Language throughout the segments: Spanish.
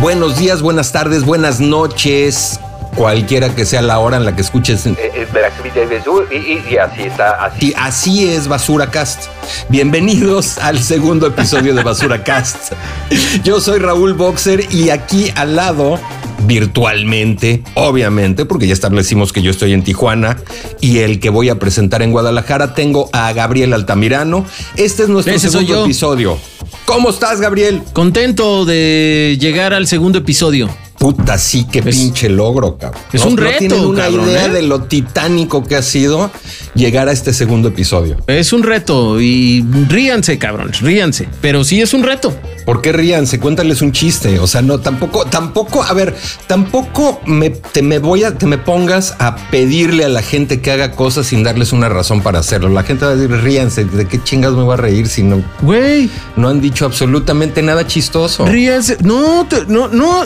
Buenos días, buenas tardes, buenas noches, cualquiera que sea la hora en la que escuches. Eh, eh, y, y- y así está, así. Y así es Basura Cast. Bienvenidos al segundo episodio de Basura Cast. Yo soy Raúl Boxer y aquí al lado, virtualmente, obviamente, porque ya establecimos que yo estoy en Tijuana y el que voy a presentar en Guadalajara, tengo a Gabriel Altamirano. Este es nuestro Ese segundo episodio. ¿Cómo estás, Gabriel? Contento de llegar al segundo episodio. Puta, sí, qué Es- pinche logro, cabrón. es un reto, tienen una cabrón, idea ¿eh? de lo titánico que ha sido llegar a este segundo episodio. Es un reto y ríanse, cabrón, ríanse. Pero sí es un reto. ¿Por qué ríanse? Cuéntales un chiste. O sea, no, tampoco, tampoco, a ver, tampoco me, te me voy a, te me pongas a pedirle a la gente que haga cosas sin darles una razón para hacerlo. La gente va a decir, ríanse, ¿de qué chingas me voy a reír si no, Güey, no han dicho absolutamente nada chistoso? ríanse. No, te- no, no.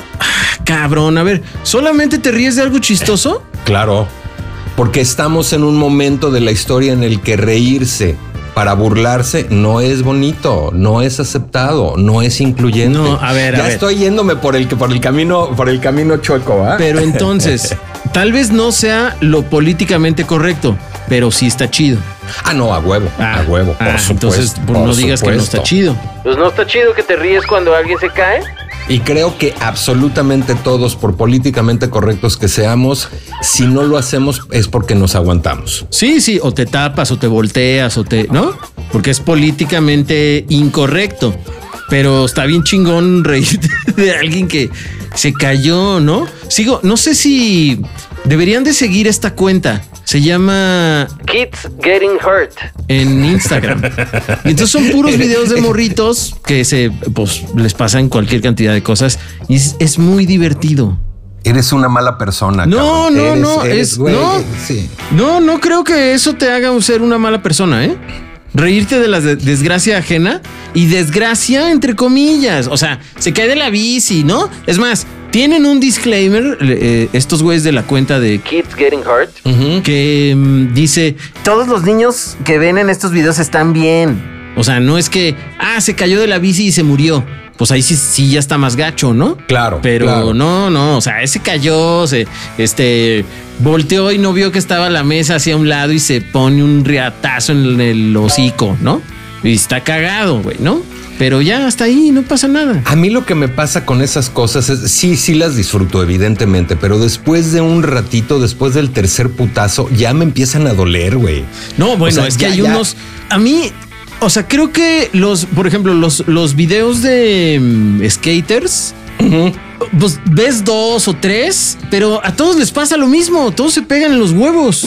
Ah, Cabrón, a ver, ¿solamente te ríes de algo chistoso? Claro, porque estamos en un momento de la historia en el que reírse para burlarse no es bonito, no es aceptado, no es incluyente. No, a ver, a ya ver. estoy yéndome por el por el camino por el camino chueco, ¿ah? Pero entonces, tal vez no sea lo políticamente correcto, pero sí está chido. Ah, no, a huevo, a huevo, por ah, supuesto. Entonces, no digas que no está chido. Pues no está chido que te ríes cuando alguien se cae. Y creo que absolutamente todos, por políticamente correctos que seamos, si no lo hacemos es porque nos aguantamos. Sí, sí, o te tapas o te volteas o te, ¿no? Porque es políticamente incorrecto. Pero está bien chingón reírte de alguien que se cayó, ¿no? Sigo, no sé si deberían de seguir esta cuenta. Se llama Kids getting hurt. en Instagram. Y entonces son puros videos de morritos que se, pues, les pasan cualquier cantidad de cosas y es, es muy divertido. Eres una mala persona. No, cabrón. no, Eres- no, eres, es- güey, no. Sí. No, no creo que eso te haga ser una mala persona, ¿eh? Reírte de la de- desgracia ajena y desgracia entre comillas. O sea, se cae de la bici, ¿no? Es más, tienen un disclaimer, eh, estos güeyes de la cuenta de Kids getting hurt. que mm, dice, todos los niños que ven en estos videos están bien. O sea, no es que, ah, se cayó de la bici y se murió. Pues ahí sí, sí ya está más gacho, ¿no? Claro. Pero claro. no, no, o sea, ese cayó, se, este, volteó y no vio que estaba la mesa hacia un lado y se pone un riatazo en el hocico, ¿no? Y está cagado, güey, ¿no? Pero ya hasta ahí no pasa nada. A mí lo que me pasa con esas cosas es, sí, sí las disfruto, evidentemente, pero después de un ratito, después del tercer putazo, ya me empiezan a doler, güey. No, bueno, O sea, es que ya- hay ya- unos. A mí, o sea, creo que los, por ejemplo, los, los videos de mm, skaters. Pues ves dos o tres, pero a todos les pasa lo mismo, todos se pegan en los huevos.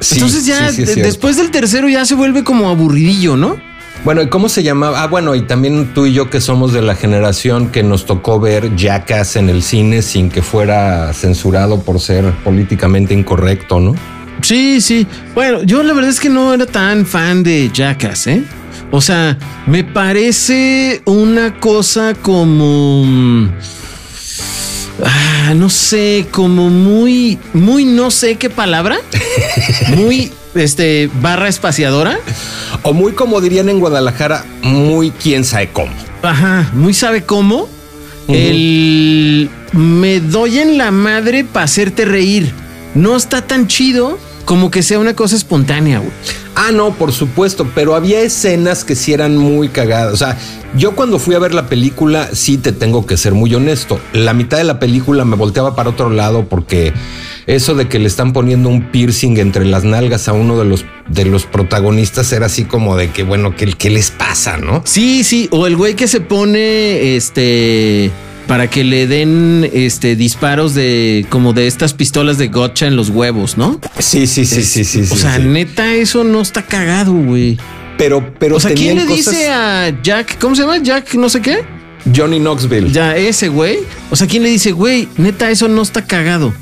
Sí, Entonces ya sí, sí, después del tercero ya se vuelve como aburridillo, ¿no? Bueno, ¿y cómo se llamaba? Ah, bueno, y también tú y yo que somos de la generación que nos tocó ver Jackass en el cine sin que fuera censurado por ser políticamente incorrecto, ¿no? Sí, sí. Bueno, yo la verdad es que no era tan fan de Jackass, ¿eh? O sea, me parece una cosa como... Ah, no sé, como muy, muy no sé qué palabra. Muy, este, barra espaciadora. O muy como dirían en Guadalajara, muy quién sabe cómo. Ajá, muy sabe cómo. El me doy en la madre para hacerte reír. No está tan chido como que sea una cosa espontánea, güey. Ah, no, por supuesto, pero había escenas que sí eran muy cagadas. O sea, yo cuando fui a ver la película, sí te tengo que ser muy honesto. La mitad de la película me volteaba para otro lado porque eso de que le están poniendo un piercing entre las nalgas a uno de los, de los protagonistas era así como de que, bueno, ¿qué, qué les pasa, no? Sí, sí, o el güey que se pone este para que le den este disparos de como de estas pistolas de gotcha en los huevos, ¿no? Sí, sí, sí, sí, sí. o sea, sí. neta, eso no está cagado, güey. Pero, pero O sea, ¿quién le dice a Jack, ¿cómo se llama? Jack, no sé qué. Johnny Knoxville. Ya, ese güey. O sea, ¿quién le dice, güey, neta, eso no está cagado?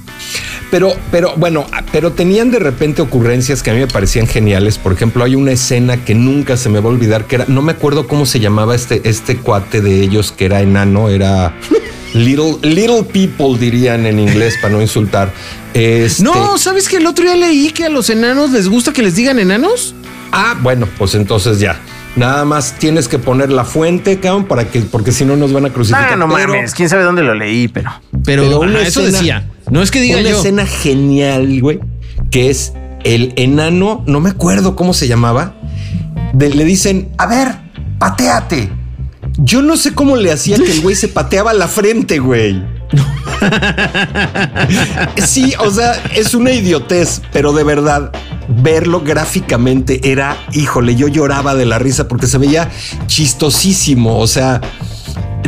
Pero, pero bueno, pero tenían de repente ocurrencias que a mí me parecían geniales. Por ejemplo, hay una escena que nunca se me va a olvidar, que era, no me acuerdo cómo se llamaba este, este cuate de ellos que era enano, era little, little people dirían en inglés para no insultar. Este- No, ¿sabes que el otro día leí que a los enanos les gusta que les digan enanos? Ah, bueno, pues entonces ya. Nada más tienes que poner la fuente, cabrón, para que, porque si no nos van a crucificar. Ah, no Pero- mames, quién sabe dónde lo leí, pero. Pero, Pero una ajá, eso escena- decía. No es que diga una yo. escena genial, güey, que es el enano, no me acuerdo cómo se llamaba, de- le dicen, a ver, pateate. Yo no sé cómo le hacía que el güey se pateaba la frente, güey. sí, o sea, es una idiotez, pero de verdad, verlo gráficamente era, híjole, yo lloraba de la risa porque se veía chistosísimo. O sea,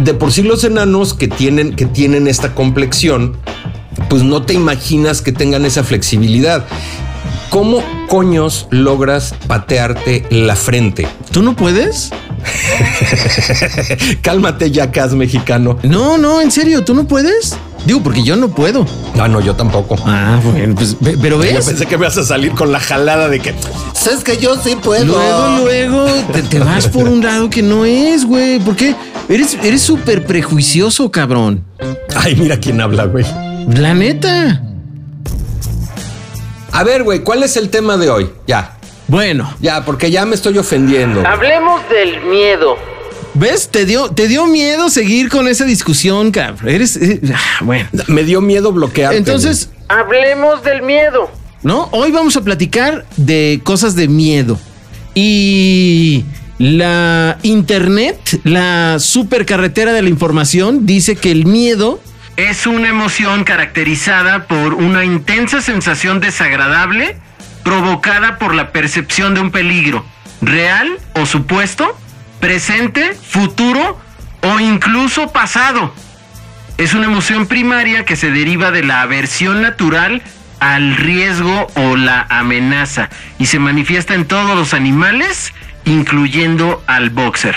de por sí los enanos que tienen, que tienen esta complexión, pues no te imaginas que tengan esa flexibilidad. ¿Cómo coños logras patearte la frente? ¿Tú no puedes? Cálmate, yacas mexicano. No, no, en serio, ¿tú no puedes? Digo, porque yo no puedo. Ah, no, yo tampoco. Ah, bueno, pues, pero Yo ves. pensé que me vas a salir con la jalada de que sabes que yo sí puedo. Luego, luego te, te vas por un lado que no es, güey. ¿Por qué? Eres eres súper prejuicioso, cabrón. Ay, mira quién habla, güey. La neta. A ver, güey, ¿cuál es el tema de hoy? Ya, Bueno, ya, porque ya me estoy ofendiendo. Hablemos del miedo. ¿ves? Te dio, te dio miedo seguir con esa discusión, cabrón. Eres. eh, ah, bueno. Me dio miedo bloquearte. Entonces, Hablemos del miedo. ¿no? Hoy vamos a platicar de cosas de miedo. Y la internet, la supercarretera de la información, dice que el miedo es una emoción caracterizada por una intensa sensación desagradable provocada por la percepción de un peligro, real o supuesto, presente, futuro o incluso pasado. Es una emoción primaria que se deriva de la aversión natural al riesgo o la amenaza y se manifiesta en todos los animales, incluyendo al boxer.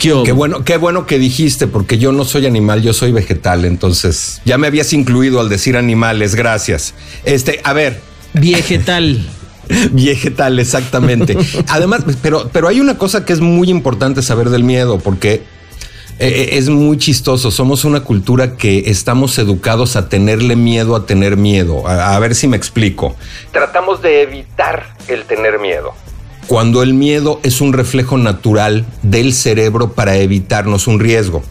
Qué bueno, qué bueno que dijiste, porque yo no soy animal, yo soy vegetal. Entonces, ya me habías incluido al decir animales, gracias. Este, a ver, Vegetal. vegetal, exactamente. Además, pero, pero hay una cosa que es muy importante saber del miedo, porque eh, es muy chistoso. Somos una cultura que estamos educados a tenerle miedo a tener miedo. A, a ver si me explico. Tratamos de evitar el tener miedo. Cuando el miedo es un reflejo natural del cerebro para evitarnos un riesgo.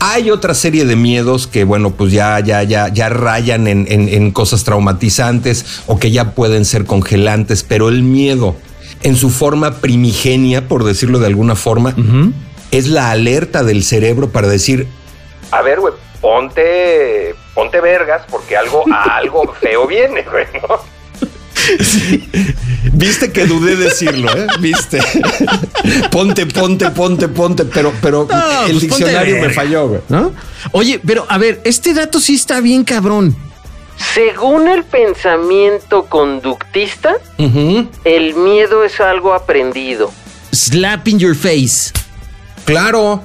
Hay otra serie de miedos que, bueno, pues ya, ya, ya, ya rayan en, en- en cosas traumatizantes o que ya pueden ser congelantes, pero el miedo, en su forma primigenia, por decirlo de alguna forma, es la alerta del cerebro para decir, A ver, güey, ponte, ponte vergas porque algo, algo feo viene, güey, ¿no? viste que dudé decirlo, ¿eh? Viste. ponte, ponte, ponte, ponte, pero, pero No, el pues ponte diccionario me falló, güey. ¿No? Oye, pero a ver, este dato sí está bien cabrón. Según el pensamiento conductista, el miedo es algo aprendido. Slap in your face. Claro.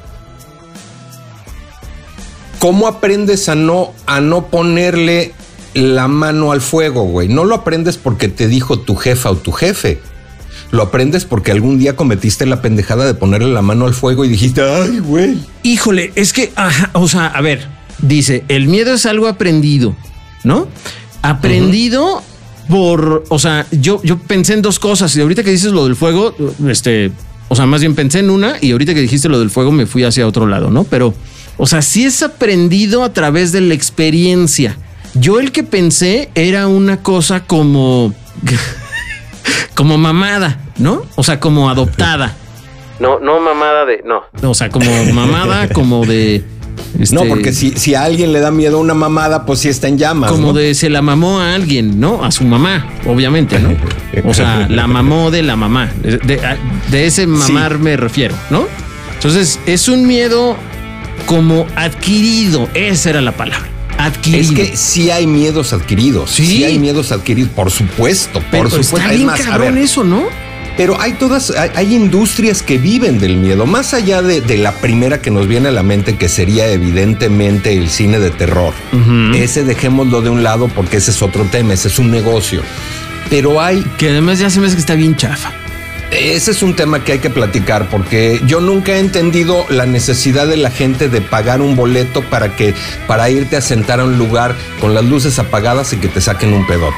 ¿Cómo aprendes a no, a no ponerle la mano al fuego, güey? No lo aprendes porque te dijo tu jefa o tu jefe. Lo aprendes porque algún día cometiste la pendejada de ponerle la mano al fuego y dijiste, ay, güey. Híjole, es que, o sea, a ver, dice, el miedo es algo aprendido, ¿no? Aprendido por, o sea, yo, yo pensé en dos cosas y ahorita que dices lo del fuego, este, o sea, más bien pensé en una y ahorita que dijiste lo del fuego me fui hacia otro lado, ¿no? Pero, o sea, sí es aprendido a través de la experiencia. Yo el que pensé era una cosa como, como mamada, ¿no? O sea, como adoptada. No, no mamada de. No. O sea, como mamada, como de. este, No, porque si, si a alguien le da miedo a una mamada, pues sí está en llamas. Como ¿no? de se la mamó a alguien, ¿no? A su mamá, obviamente, ¿no? O sea, la mamó de la mamá. De, de- de ese mamar me refiero, ¿no? Entonces, es un miedo como adquirido. Esa era la palabra. Adquirido. Es que sí hay miedos adquiridos. Sí. Sí, hay miedos adquiridos, por supuesto, Pero por supuesto. está Es bien más, a cabrón ver, eso, ¿no? Pero hay todas, hay, hay industrias que viven del miedo, más allá de, de la primera que nos viene a la mente, que sería evidentemente el cine de terror. Ese dejémoslo de un lado porque ese es otro tema, ese es un negocio. Pero hay, Que además ya se me hace que está bien chafa. Ese es un tema que hay que platicar porque yo nunca he entendido la necesidad de la gente de pagar un boleto para que, para irte a sentar a un lugar con las luces apagadas y que te saquen un pedote.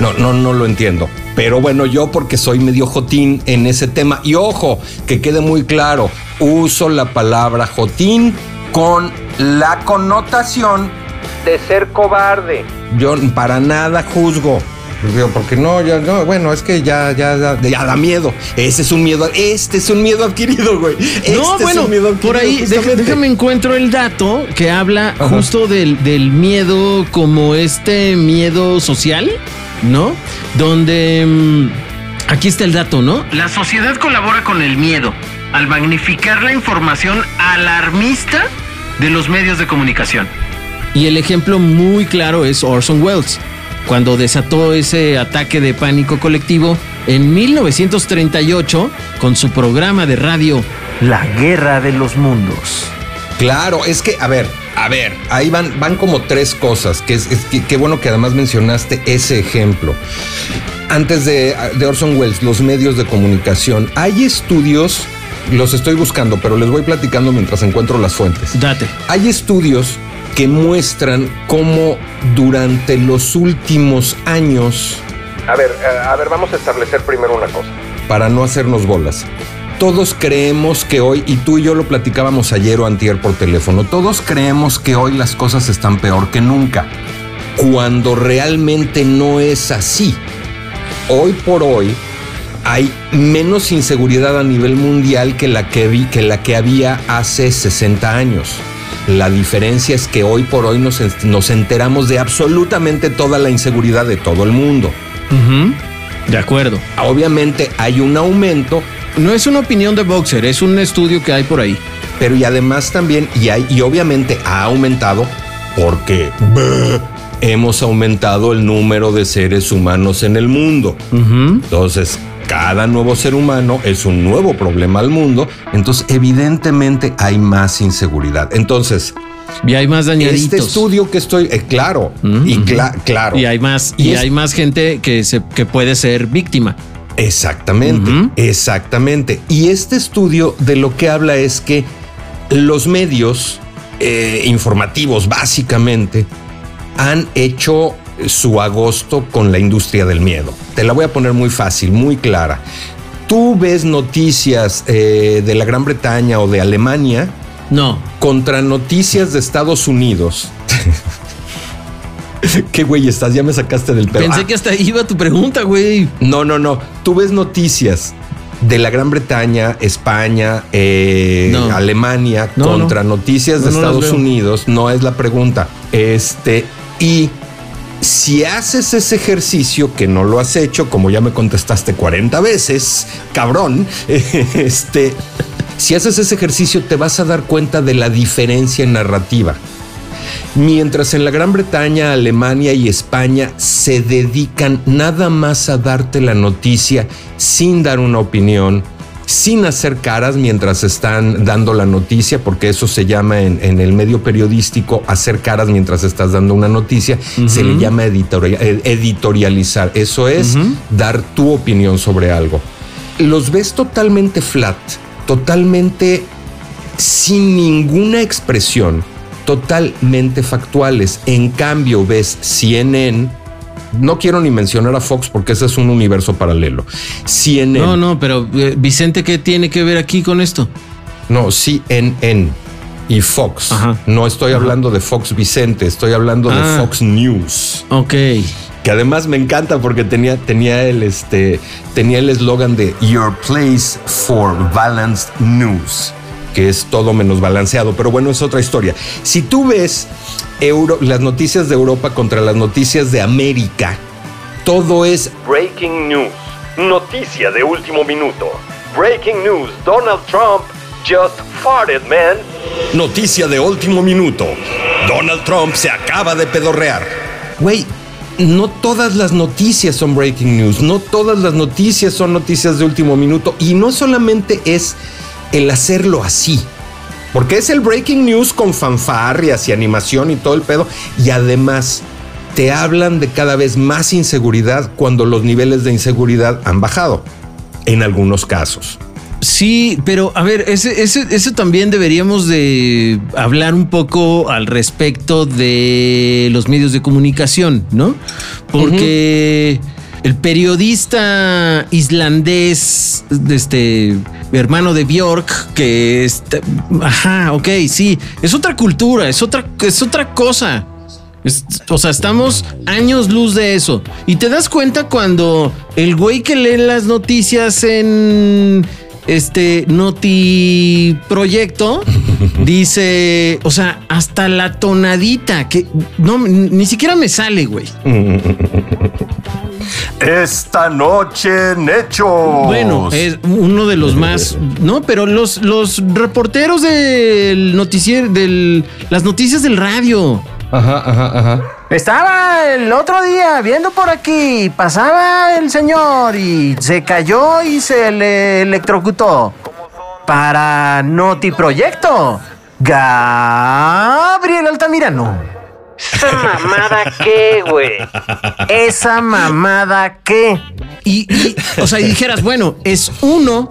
No, no, no lo entiendo. Pero bueno, yo porque soy medio jotín en ese tema. Y ojo, que quede muy claro, uso la palabra jotín con la connotación De ser cobarde. yo para nada juzgo. Digo, Porque no, ya no, bueno, es que ya, ya, ya, ya da miedo. Ese es un miedo, este es un miedo adquirido, güey. Este no, es bueno, un miedo por ahí, justamente. déjame encuentro el dato que habla Ajá. justo del, del miedo como este miedo social, ¿no? Donde mm, aquí está el dato, ¿no? La sociedad colabora con el miedo al magnificar la información alarmista de los medios de comunicación. Y el ejemplo muy claro es Orson Welles, cuando desató ese ataque de pánico colectivo en 1938 con su programa de radio La Guerra de los Mundos. Claro, es que, a ver, a ver, ahí van, van como tres cosas, que es, es que- qué bueno que además mencionaste ese ejemplo. Antes de, de Orson Welles, los medios de comunicación, hay estudios, los estoy buscando, pero les voy platicando mientras encuentro las fuentes. Date. Hay estudios que muestran cómo durante los últimos años, A ver, eh, a ver, vamos a establecer primero una cosa. para no hacernos bolas, todos creemos que hoy, y tú y yo lo platicábamos ayer o antier por teléfono, todos creemos que hoy las cosas están peor que nunca, cuando realmente no es así. Hoy por hoy hay menos inseguridad a nivel mundial que la que, vi- que, la que había hace 60 años. La diferencia es que hoy por hoy nos, nos enteramos de absolutamente toda la inseguridad de todo el mundo. De acuerdo. Obviamente hay un aumento, No es una opinión de Boxer, es un estudio que hay por ahí. pero y además también, y, hay, y obviamente ha aumentado porque hemos aumentado el número de seres humanos en el mundo. Entonces, cada nuevo ser humano es un nuevo problema al mundo. Entonces, evidentemente hay más inseguridad. Entonces, Y hay más dañaditos. este estudio que estoy, eh, claro, y claro. Y hay más, Y y, es- hay más gente que se que puede ser víctima. Exactamente, exactamente. Y este estudio de lo que habla es que los medios eh, informativos, básicamente, han hecho su agosto con la industria del miedo. Te la voy a poner muy fácil, muy clara. Tú ves noticias eh, de la Gran Bretaña o de Alemania No. contra noticias de Estados Unidos. ¿Qué güey estás? Ya me sacaste del pedo. Pensé Ah, que hasta ahí iba tu pregunta, güey. no, no, no. Tú ves noticias de la Gran Bretaña, España, eh, No. Alemania No, contra noticias de Estados. Unidos. No es la pregunta. Este, y si haces ese ejercicio, que no lo has hecho, como ya me contestaste 40 veces, cabrón, este, si haces ese ejercicio, te vas a dar cuenta de la diferencia en narrativa. Mientras en la Gran Bretaña, Alemania y España se dedican nada más a darte la noticia sin dar una opinión, sin hacer caras mientras están dando la noticia, porque eso se llama en, en el medio periodístico hacer caras mientras estás dando una noticia, se le llama editorial- eh, editorializar. Eso es dar tu opinión sobre algo. Los ves totalmente flat, totalmente sin ninguna expresión, totalmente factuales. En cambio, ves CNN, no quiero ni mencionar a Fox porque ese es un universo paralelo. CNN, No, no, pero eh, Vicente, ¿qué tiene que ver aquí con esto? no, CNN y Fox. Ajá. No estoy hablando de Fox Vicente, estoy hablando Ah. de Fox News. Ok. Que además me encanta porque tenía, tenía el este tenía el eslogan de Your Place for Balanced News, que es todo menos balanceado, pero bueno, es otra historia. Si tú ves Euro- las noticias de Europa contra las noticias de América, todo es Breaking news. Noticia de último minuto. Breaking news. Donald Trump just farted, man. noticia de último minuto. Donald Trump se acaba de pedorrear. Güey, no todas las noticias son breaking news, no todas las noticias son noticias de último minuto y no solamente es el hacerlo así. Porque es el breaking news con fanfarrias y animación y todo el pedo. Y además te hablan de cada vez más inseguridad cuando los niveles de inseguridad han bajado. En algunos casos. Sí, pero a ver, ese, ese, eso también deberíamos de hablar un poco al respecto de los medios de comunicación, ¿no? Porque el periodista islandés, este hermano de Bjork, que está, ajá, ok, sí, es otra cultura, es otra, es otra cosa. Es- o sea, estamos años luz de eso. Y te das cuenta cuando el güey que lee las noticias en este Noti Proyecto dice, o sea, hasta la tonadita que no ni siquiera me sale, güey. Esta noche en Hechos. Bueno, es uno de los más, no, pero los los reporteros del noticiero del las noticias del radio. Ajá, ajá, ajá. Estaba el otro día viendo por aquí, pasaba el señor y se cayó y se le electrocutó. Para Noti Proyecto, Gabriel Altamirano. ¿Esa mamada qué, güey? ¿Esa mamada qué? Y, y, o sea, y dijeras, bueno, es uno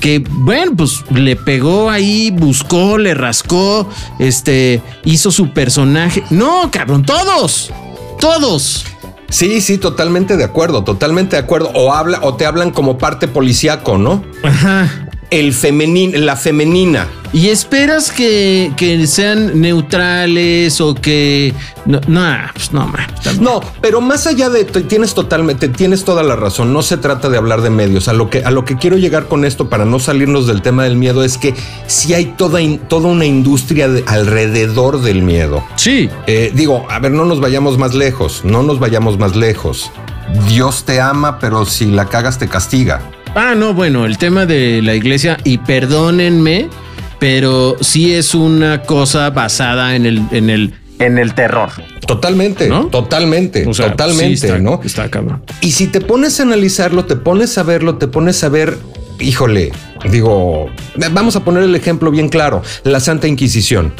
que, bueno, pues le pegó ahí, buscó, le rascó, este, hizo su personaje. No, cabrón, todos, todos. Sí, sí, totalmente de acuerdo, totalmente de acuerdo. O habla, o te hablan como parte policíaco, ¿no? Ajá. El femenino, la femenina. Y esperas que, que sean neutrales o que. No, no, pues no, man. No, pero más allá de tienes totalmente, tienes toda la razón. No se trata de hablar de medios. A lo que a lo que quiero llegar con esto para no salirnos del tema del miedo es que sí hay toda toda una industria de- alrededor del miedo. Sí. Eh, digo, a ver, no nos vayamos más lejos. No nos vayamos más lejos. Dios te ama, pero si la cagas te castiga. Ah, no, bueno, el tema de la iglesia, y perdónenme, pero sí es una cosa basada en el, en el, En el terror. Totalmente, ¿No? totalmente, o sea, totalmente, sí está- ¿no? Está cabrón. Y si te pones a analizarlo, te pones a verlo, te pones a ver, híjole, digo, vamos a poner el ejemplo bien claro, la Santa Inquisición.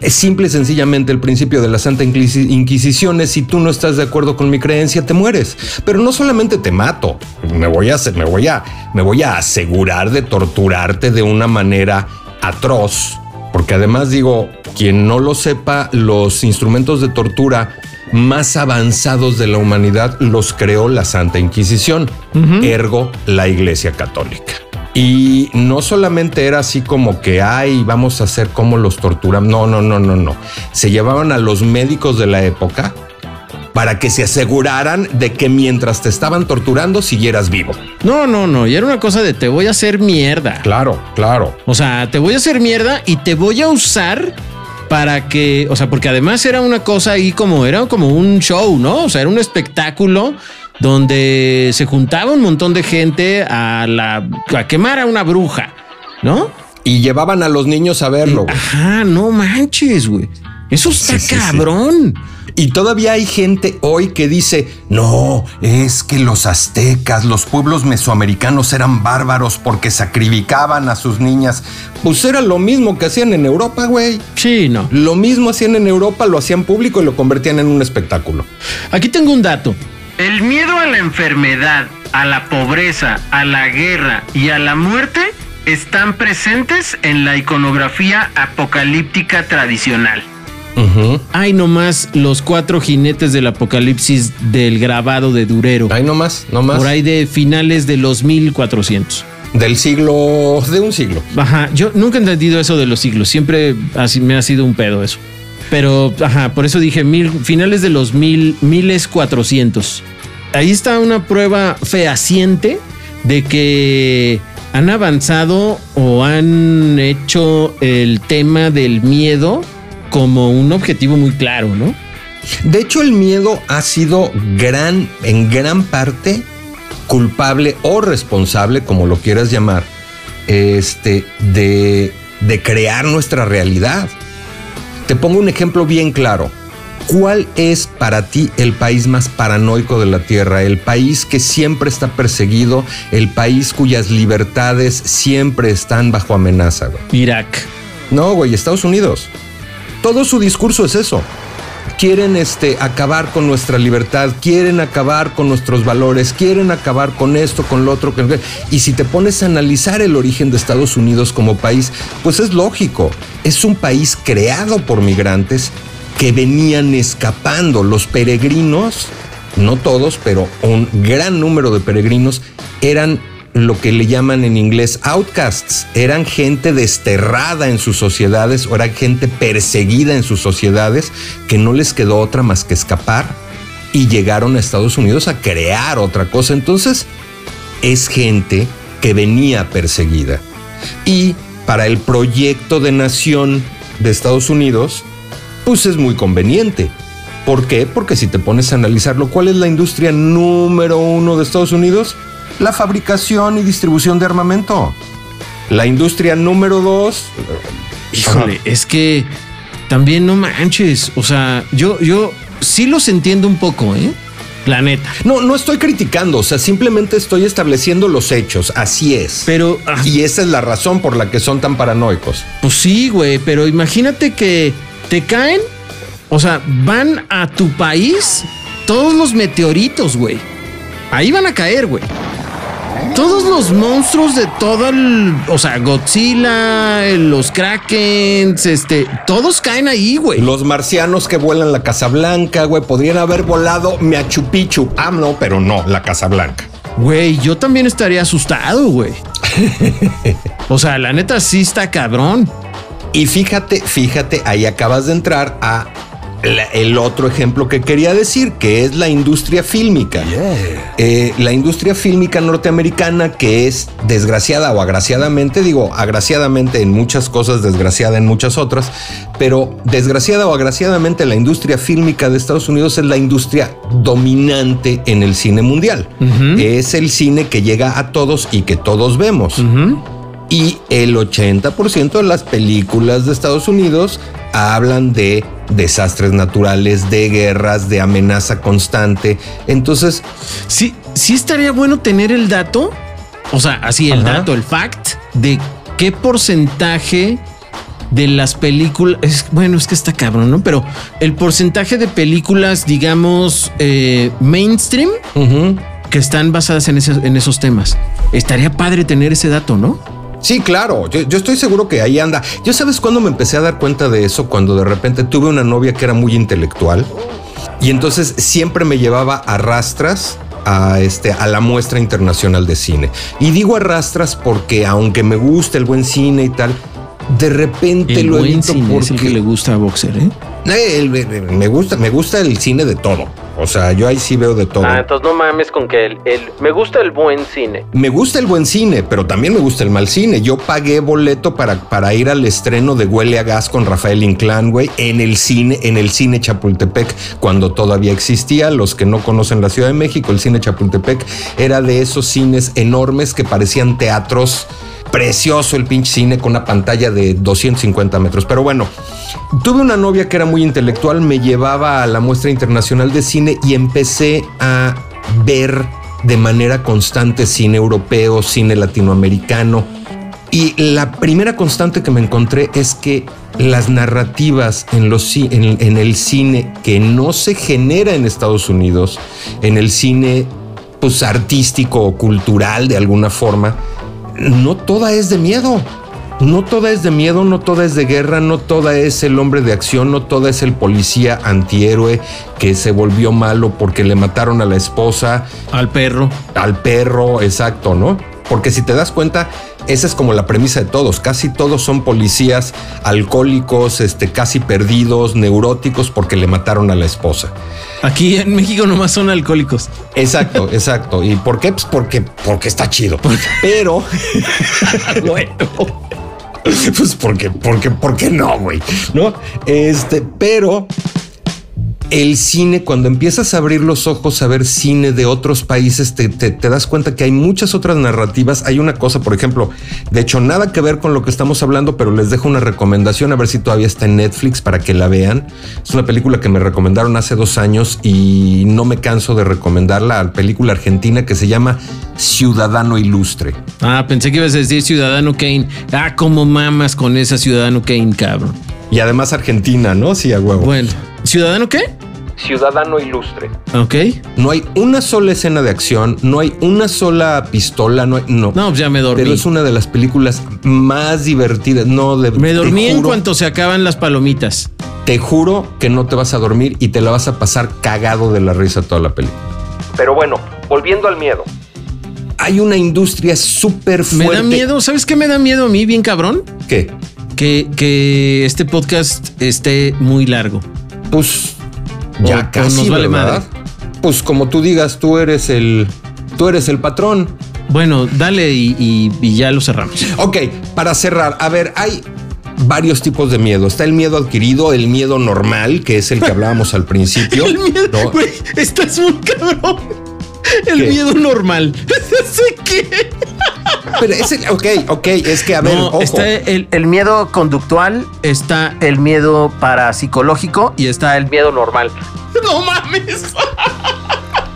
Es simple y sencillamente el principio de la Santa Inquisi- Inquisición es si tú no estás de acuerdo con mi creencia, te mueres. Pero no solamente te mato, me voy a, me voy a, me voy a asegurar de torturarte de una manera atroz. Porque además digo, quien no lo sepa, los instrumentos de tortura más avanzados de la humanidad los creó la Santa Inquisición, ergo la Iglesia Católica. Y no solamente era así como que, ay, vamos a hacer como los torturan. No, no, no, no, no. Se llevaban a los médicos de la época para que se aseguraran de que mientras te estaban torturando siguieras vivo. No, no, no. Y era una cosa de te voy a hacer mierda. Claro, claro. O sea, te voy a hacer mierda y te voy a usar para que, o sea, porque además era una cosa ahí como, era como un show, ¿no? O sea, era un espectáculo donde se juntaba un montón de gente a la, a quemar a una bruja, ¿no? Y llevaban a los niños a verlo. güey. Ajá, no manches, güey. Eso está Sí, sí, sí. Y todavía hay gente hoy que dice, no, es que los aztecas, los pueblos mesoamericanos eran bárbaros porque sacrificaban a sus niñas. Pues era lo mismo que hacían en Europa, güey. Sí, no. Lo mismo hacían en Europa, lo hacían público y lo convertían en un espectáculo. Aquí tengo un dato. El miedo a la enfermedad, a la pobreza, a la guerra y a la muerte están presentes en la iconografía apocalíptica tradicional. Ujú. Hay nomás los cuatro jinetes del apocalipsis del grabado de Durero. Ahí nomás, nomás. Por ahí de finales de los 1400. Del siglo, de un siglo. Ajá, yo nunca he entendido eso de los siglos. Siempre así me ha sido un pedo eso. Pero, ajá, por eso dije mil, finales de los mil, miles cuatrocientos. Ahí está una prueba fehaciente de que han avanzado o han hecho el tema del miedo como un objetivo muy claro, ¿no? De hecho, el miedo ha sido gran, en gran parte, culpable o responsable, como lo quieras llamar, este, de, de crear nuestra realidad. Te pongo un ejemplo bien claro. ¿Cuál es para ti el país más paranoico de la Tierra? El país que siempre está perseguido, el país cuyas libertades siempre están bajo amenaza. güey? Irak. No, güey, Estados Unidos. Todo su discurso es eso. Quieren este, acabar con nuestra libertad, quieren acabar con nuestros valores, quieren acabar con esto, con lo otro. Y si te pones a analizar el origen de Estados Unidos como país, pues es lógico. Es un país creado por migrantes que venían escapando. Los peregrinos no todos, pero un gran número de peregrinos eran lo que le llaman en inglés outcasts. Eran gente desterrada en sus sociedades o eran gente perseguida en sus sociedades que no les quedó otra más que escapar y llegaron a Estados Unidos a crear otra cosa. Entonces, es gente que venía perseguida. Y para el proyecto de nación de Estados Unidos, pues es muy conveniente. ¿Por qué? Porque si te pones a analizarlo, ¿cuál es la industria número uno de Estados Unidos? La fabricación y distribución de armamento. La industria número dos. Híjole, es que también no manches. O sea, yo, yo sí los entiendo un poco, ¿eh? La neta. No, no estoy criticando, o sea, simplemente estoy estableciendo los hechos, así es. Pero. ah, Y esa es la razón por la que son tan paranoicos. Pues sí, güey, pero imagínate que te caen, o sea, van a tu país todos los meteoritos, güey. Ahí van a caer, güey. Todos los monstruos de todo el, o sea, Godzilla, los Krakens, este, todos caen ahí, güey. Los marcianos que vuelan la Casa Blanca, güey, podrían haber volado Machu Picchu. Ah, no, pero no, la Casa Blanca. Güey, yo también estaría asustado, güey. O sea, la neta sí está cabrón. Y fíjate, fíjate, ahí acabas de entrar a la- el otro ejemplo que quería decir, que es la industria fílmica. Eh, la industria fílmica norteamericana que es desgraciada o agraciadamente, digo, agraciadamente en muchas cosas, desgraciada en muchas otras, pero desgraciada o agraciadamente la industria fílmica de Estados Unidos es la industria dominante en el cine mundial. Es el cine que llega a todos y que todos vemos. Y el 80% de las películas de Estados Unidos hablan de desastres naturales, de guerras, de amenaza constante. Entonces, Sí, sí estaría bueno tener el dato, o sea, así el Ajá. dato, el fact de qué porcentaje de las películas, es, bueno, es que está cabrón, ¿no? Pero el porcentaje de películas, digamos, eh, mainstream que están basadas en, ese- en esos temas. Estaría padre tener ese dato, ¿no? Sí, claro, yo, yo estoy seguro que ahí anda. Yo sabes cuándo me empecé a dar cuenta de eso, cuando de repente tuve una novia que era muy intelectual y entonces siempre me llevaba a rastras. A, este, a la muestra internacional de cine. Y digo a rastras porque aunque me gusta el buen cine y tal, de repente El lo buen evito cine es el porque que le gusta a Boxer, ¿eh? Eh, el- el- me gusta, me gusta el cine de todo. O sea, yo ahí sí veo de todo. Ah, entonces no mames con que el, el- me gusta el buen cine. Me gusta el buen cine, pero también me gusta el mal cine. Yo pagué boleto para, para ir al estreno de Huele a Gas con Rafael Inclán, güey, en el cine, en el cine Chapultepec, cuando todavía existía. Los que no conocen la Ciudad de México, el cine Chapultepec era de esos cines enormes que parecían teatros. Precioso el pinche cine con una pantalla de 250 metros. Pero bueno, tuve una novia que era muy intelectual, me llevaba a la muestra internacional de cine y empecé a ver de manera constante cine europeo, cine latinoamericano. Y la primera constante que me encontré es que las narrativas en, el cine que no se genera en Estados Unidos, en el cine pues, artístico o cultural de alguna forma, no toda es de miedo. No toda es de miedo, no toda es de guerra, no toda es el hombre de acción, no toda es el policía antihéroe que se volvió malo porque le mataron a la esposa, Al perro. al perro, exacto, ¿no? Porque si te das cuenta, esa es como la premisa de todos. Casi todos son policías alcohólicos, este, casi perdidos, neuróticos porque le mataron a la esposa. Aquí en México nomás son alcohólicos. Exacto, exacto. ¿Y por qué? Pues porque, porque está chido. Pero, bueno, pues porque, porque, ¿por qué no, güey? ¿No? Este, pero el cine, cuando empiezas a abrir los ojos a ver cine de otros países, te, te- te das cuenta que hay muchas otras narrativas. Hay una cosa, por ejemplo, de hecho, nada que ver con lo que estamos hablando, pero les dejo una recomendación a ver si todavía está en Netflix para que la vean. Es una película que me recomendaron hace dos años y no me canso de recomendarla, la película argentina que se llama Ciudadano Ilustre. Ah, pensé que ibas a decir Ciudadano Kane. Ah, como mamas con esa Ciudadano Kane, cabrón. Y además argentina, ¿no? Sí, a huevo. Bueno, ¿Ciudadano qué? Ciudadano Ilustre. Ok. No hay una sola escena de acción, no hay una sola pistola, no hay, no. No, pues ya me dormí. Pero es una de las películas más divertidas. No, de, Me dormí en cuanto se acaban las palomitas. Te juro que no te vas a dormir y te la vas a pasar cagado de la risa toda la película. Pero bueno, volviendo al miedo. Hay una industria súper Me fuerte. da miedo. ¿Sabes qué me da miedo a mí, bien cabrón? ¿Qué? Que, que este podcast esté muy largo. Pues ya o casi, nos vale ¿verdad? Pues como tú digas, tú eres el, tú eres el patrón. Bueno, dale y, y- y ya lo cerramos. Ok, para cerrar, a ver, hay varios tipos de miedo. Está el miedo adquirido, el miedo normal, que es el que hablábamos al principio. El miedo, ¿no? güey, estás muy cabrón. El ¿Qué? miedo normal. ¿Sé qué? Pero es el, ok, ok, es que a ver, No, ojo. está el, El miedo conductual, está el miedo parapsicológico y está el miedo normal. No mames.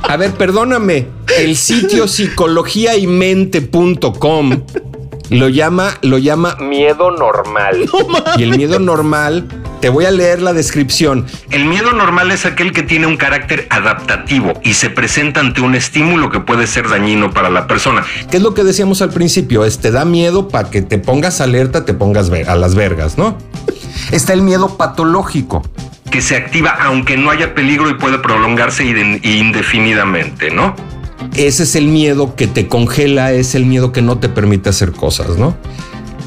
A ver, perdóname. El sitio psicologiaymente.com lo llama, lo llama miedo normal. y el miedo normal, te voy a leer la descripción. El miedo normal es aquel que tiene un carácter adaptativo y se presenta ante un estímulo que puede ser dañino para la persona. ¿Qué es lo que decíamos al principio? Es te da miedo para que te pongas alerta, te pongas a las vergas, ¿no? Está el miedo patológico. Que se activa aunque no haya peligro y puede prolongarse inde- indefinidamente, ¿no? Ese es el miedo que te congela, es el miedo que no te permite hacer cosas, ¿no?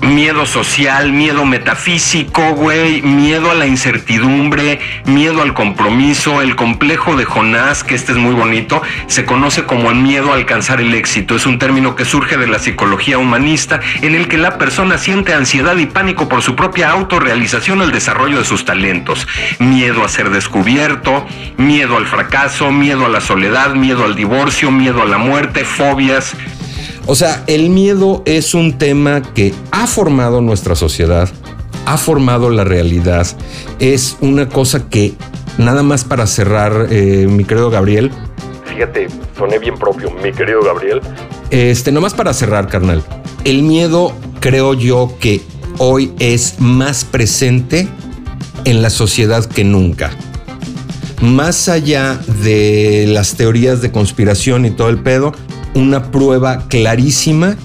Miedo social, miedo metafísico, güey, miedo a la incertidumbre, miedo al compromiso, el complejo de Jonás, que este es muy bonito, se conoce como el miedo a alcanzar el éxito. Es un término que surge de la psicología humanista en el que la persona siente ansiedad y pánico por su propia autorrealización al desarrollo de sus talentos. Miedo a ser descubierto, miedo al fracaso, miedo a la soledad, miedo al divorcio, miedo a la muerte, fobias, o sea, el miedo es un tema que ha formado nuestra sociedad, ha formado la realidad. Es una cosa que, nada más para cerrar, eh, mi querido Gabriel. Fíjate, soné bien propio, mi querido Gabriel. Este, nomás para cerrar, carnal. El miedo, creo yo, que hoy es más presente en la sociedad que nunca. Más allá de las teorías de conspiración y todo el pedo, una prueba clarísima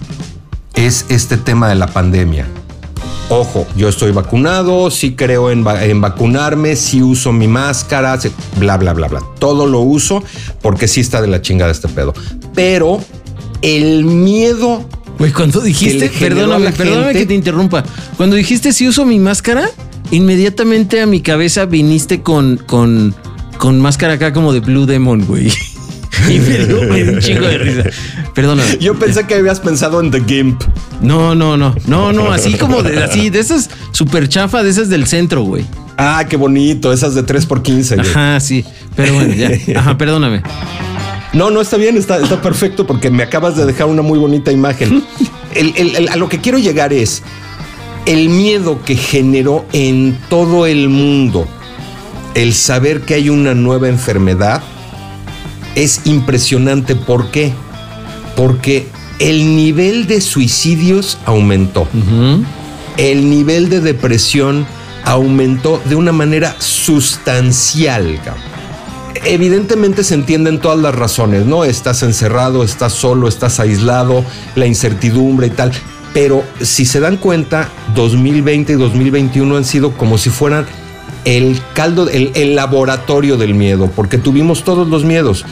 es este tema de la pandemia. Ojo, yo estoy vacunado, sí creo en, va- en vacunarme, sí uso mi máscara, sí- bla, bla, bla, bla. Todo lo uso porque sí está de la chingada este pedo. Pero el miedo Güey, cuando dijiste, perdóname, perdóname que te interrumpa. Cuando dijiste si uso mi máscara, inmediatamente a mi cabeza viniste con, con, con máscara acá como de Blue Demon, güey. Y me dio, me dio un chingo de risa. Perdóname. Yo pensé que habías pensado en The Gimp. No, no, no. No, no, así como de, así, de esas super chafa, de esas del centro, güey. Ah, qué bonito, esas de 3x15. güey. Ajá, sí. Pero bueno, ya. Ajá, perdóname. No, no está bien, está, está perfecto porque me acabas de dejar una muy bonita imagen. El- el- el- a lo que quiero llegar es el miedo que generó en todo el mundo el saber que hay una nueva enfermedad es impresionante. ¿Por qué? Porque el nivel de suicidios aumentó el nivel de depresión aumentó de una manera sustancial. Evidentemente se entienden todas las razones, ¿no? Estás encerrado, estás solo, estás aislado, la incertidumbre y tal. Pero si se dan cuenta, 2020 y 2021 han sido como si fueran el caldo, el, el laboratorio del miedo, porque tuvimos todos los miedos.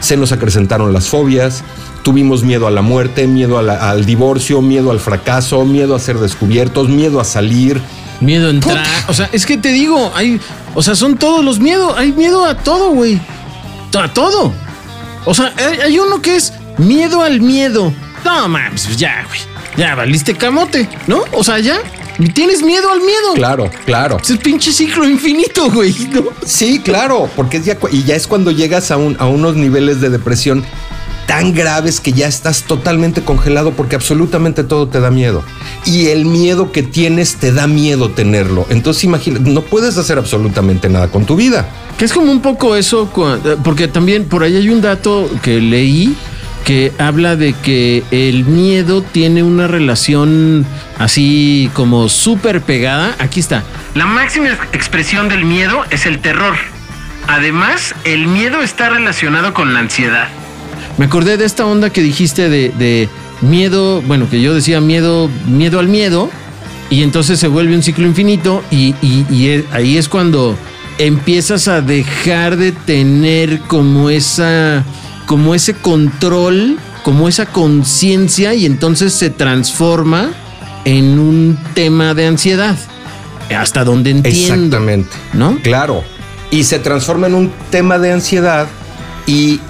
Se nos acrecentaron las fobias, tuvimos miedo a la muerte, miedo a la- al divorcio, miedo al fracaso, miedo a ser descubiertos, miedo a salir. Miedo a entrar. O sea, es que te digo, hay, o sea, son todos los miedos. Hay miedo a todo, güey. A todo. O sea, hay, hay uno que es miedo al miedo. No mames, pues ya, güey. Ya valiste camote, ¿no? O sea, ya tienes miedo al miedo. Claro, claro. Es el pinche ciclo infinito, güey, ¿no? Sí, claro, porque es ya, y ya es cuando llegas a, un- a unos niveles de depresión tan graves que ya estás totalmente congelado porque absolutamente todo te da miedo. Y el miedo que tienes te da miedo tenerlo. Entonces imagina, no puedes hacer absolutamente nada con tu vida. Que es como un poco eso, porque también por ahí hay un dato que leí que habla de que el miedo tiene una relación así como súper pegada. Aquí está. La máxima expresión del miedo es el terror. Además, el miedo está relacionado con la ansiedad. Me acordé de esta onda que dijiste de, de miedo, bueno, que yo decía miedo, miedo al miedo, y entonces se vuelve un ciclo infinito, y, y- y es- ahí es cuando empiezas a dejar de tener como esa, como ese control, como esa conciencia, y entonces se transforma en un tema de ansiedad. Hasta donde entiendo. Exactamente. ¿No? Claro. Y se transforma en un tema de ansiedad y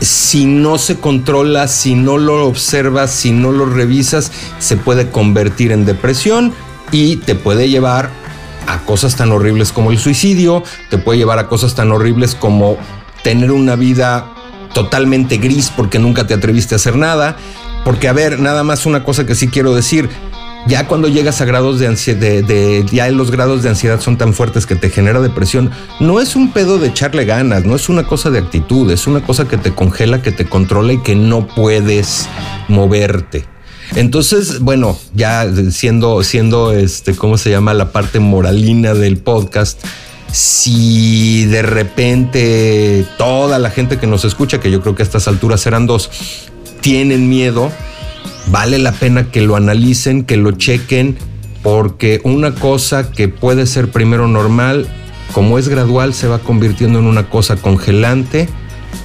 si no se controla, si no lo observas, si no lo revisas, se puede convertir en depresión y te puede llevar a cosas tan horribles como el suicidio, te puede llevar a cosas tan horribles como tener una vida totalmente gris porque nunca te atreviste a hacer nada. Porque, a ver, nada más una cosa que sí quiero decir. Ya cuando llegas a grados de ansiedad, de, ya los grados de ansiedad son tan fuertes que te genera depresión, no es un pedo de echarle ganas, no es una cosa de actitud, es una cosa que te congela, que te controla y que no puedes moverte. Entonces, bueno, ya siendo, siendo este, ¿cómo se llama? La parte moralina del podcast. Si de repente toda la gente que nos escucha, que yo creo que a estas alturas serán dos, tienen miedo, vale la pena que lo analicen, que lo chequen, porque una cosa que puede ser primero normal, como es gradual, se va convirtiendo en una cosa congelante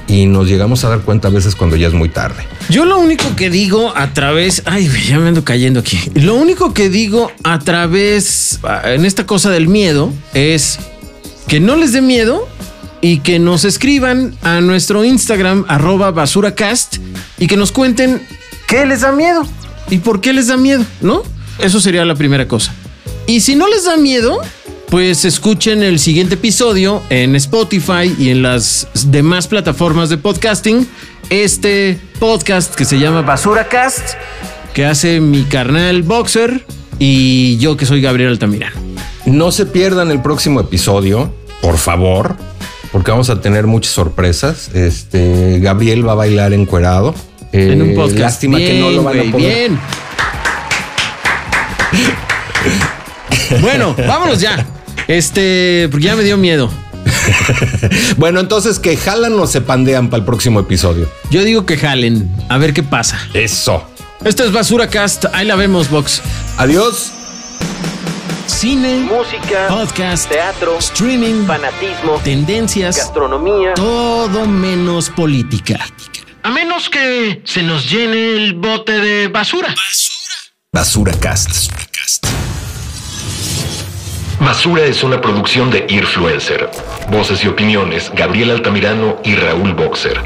y nos llegamos a dar cuenta a veces cuando ya es muy tarde. Yo lo único que digo a través. Ay, ya me ando cayendo aquí. Lo único que digo a través. En esta cosa del miedo es que no les dé miedo y que nos escriban a nuestro Instagram, arroba basuracast, y que nos cuenten ¿Qué les da miedo? y por qué les da miedo, ¿no? Eso sería la primera cosa. Y si no les da miedo, pues escuchen el siguiente episodio en Spotify y en las demás plataformas de podcasting. Este podcast que se llama Basura Cast. que hace mi carnal Boxer y yo que soy Gabriel Altamirano. No se pierdan el próximo episodio, por favor, porque vamos a tener muchas sorpresas. Este Gabriel va a bailar encuerado. Eh, En un podcast. Lástima que no lo van a poder. Bien. bueno, vámonos ya. Este, porque ya me dio miedo. Bueno, entonces que jalan o se pandean para el próximo episodio. Yo digo que jalen, a ver qué pasa. Eso. Esto es Basura Cast, ahí la vemos, Box. Adiós. Cine, Música, podcast, teatro, streaming, fanatismo, tendencias, gastronomía. todo menos política. A menos que se nos llene el bote de basura. Basura Cast. Basura es una producción de Earfluencer. Voces y opiniones, Gabriel Altamirano y Raúl Boxer.